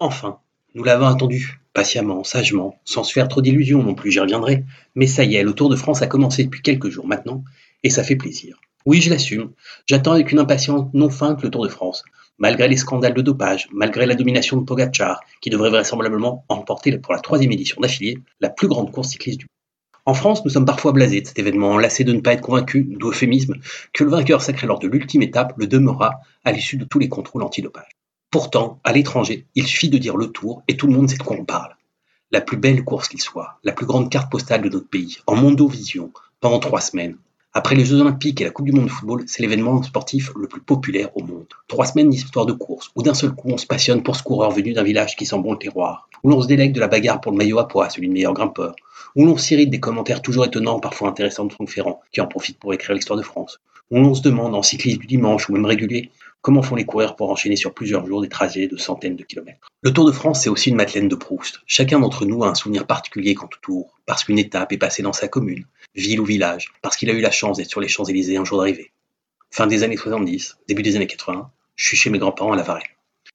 Enfin, nous l'avons attendu, patiemment, sagement, sans se faire trop d'illusions non plus, j'y reviendrai. Mais ça y est, le Tour de France a commencé depuis quelques jours maintenant, et ça fait plaisir. Oui, je l'assume, j'attends avec une impatience non feinte le Tour de France, malgré les scandales de dopage, malgré la domination de Pogacar, qui devrait vraisemblablement emporter pour la troisième édition d'affilée la plus grande course cycliste du monde. En France, nous sommes parfois blasés de cet événement, lassés de ne pas être convaincus, d'euphémisme, que le vainqueur sacré lors de l'ultime étape le demeurera à l'issue de tous les contrôles antidopage. Pourtant, à l'étranger, il suffit de dire le tour et tout le monde sait de quoi on parle. La plus belle course qu'il soit, la plus grande carte postale de notre pays, en mondovision, pendant trois semaines. Après les Jeux Olympiques et la Coupe du Monde de football, c'est l'événement sportif le plus populaire au monde. Trois semaines d'histoire de course, où d'un seul coup on se passionne pour ce coureur venu d'un village qui sent bon le terroir, où l'on se délègue de la bagarre pour le maillot à poids, celui de meilleur grimpeur, où l'on s'irrite des commentaires toujours étonnants, parfois intéressants de Franck Ferrand, qui en profite pour écrire l'histoire de France, où l'on se demande, en cyclisme du dimanche ou même régulier, comment font les coureurs pour enchaîner sur plusieurs jours des trajets de centaines de kilomètres. Le Tour de France, c'est aussi une Madeleine de Proust. Chacun d'entre nous a un souvenir particulier quant au Tour, parce qu'une étape est passée dans sa commune, ville ou village, parce qu'il a eu la chance d'être sur les Champs-Élysées un jour d'arrivée. Fin des années 70, début des années 80, je suis chez mes grands-parents à La Varenne.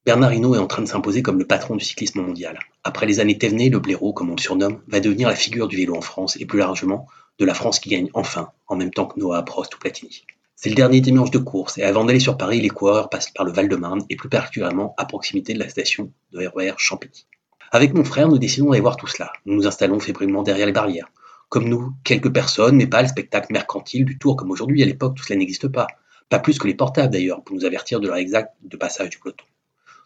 Bernard Hinault est en train de s'imposer comme le patron du cyclisme mondial. Après les années Thévenet, le blaireau, comme on le surnomme, va devenir la figure du vélo en France et plus largement de la France qui gagne enfin, en même temps que Noah, Prost ou Platini. C'est le dernier dimanche de course et avant d'aller sur Paris, les coureurs passent par le Val-de-Marne et plus particulièrement à proximité de la station de RER Champigny. Avec mon frère, nous décidons d'aller voir tout cela. Nous nous installons fébrilement derrière les barrières. Comme nous, quelques personnes, mais pas le spectacle mercantile du tour comme aujourd'hui. À l'époque, tout cela n'existe pas. Pas plus que les portables d'ailleurs, pour nous avertir de l'heure exacte de passage du peloton.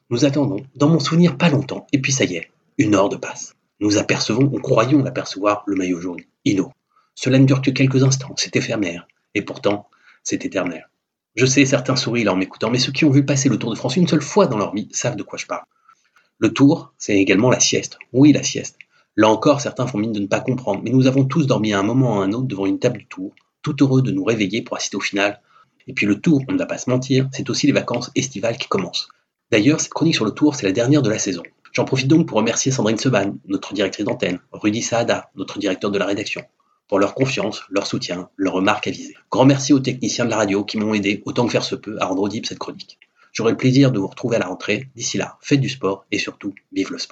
Nous attendons, dans mon souvenir, pas longtemps, et puis ça y est, une heure de passe. Nous apercevons, ou croyons apercevoir, le maillot jaune, Ino. Cela ne dure que quelques instants, c'est éphémère, et pourtant, c'est éternel. Je sais, certains sourient en m'écoutant, mais ceux qui ont vu passer le Tour de France une seule fois dans leur vie savent de quoi je parle. Le Tour, c'est également la sieste. Oui, la sieste. Là encore, certains font mine de ne pas comprendre, mais nous avons tous dormi à un moment ou à un autre devant une table du Tour, tout heureux de nous réveiller pour assister au final. Et puis le Tour, on ne va pas se mentir, c'est aussi les vacances estivales qui commencent. D'ailleurs, cette chronique sur le tour, c'est la dernière de la saison. J'en profite donc pour remercier Sandrine Seban, notre directrice d'antenne, Rudy Saada, notre directeur de la rédaction, pour leur confiance, leur soutien, leurs remarques avisées. Grand merci aux techniciens de la radio qui m'ont aidé, autant que faire se peut, à rendre audible cette chronique. J'aurai le plaisir de vous retrouver à la rentrée. D'ici là, faites du sport et surtout, vive le sport.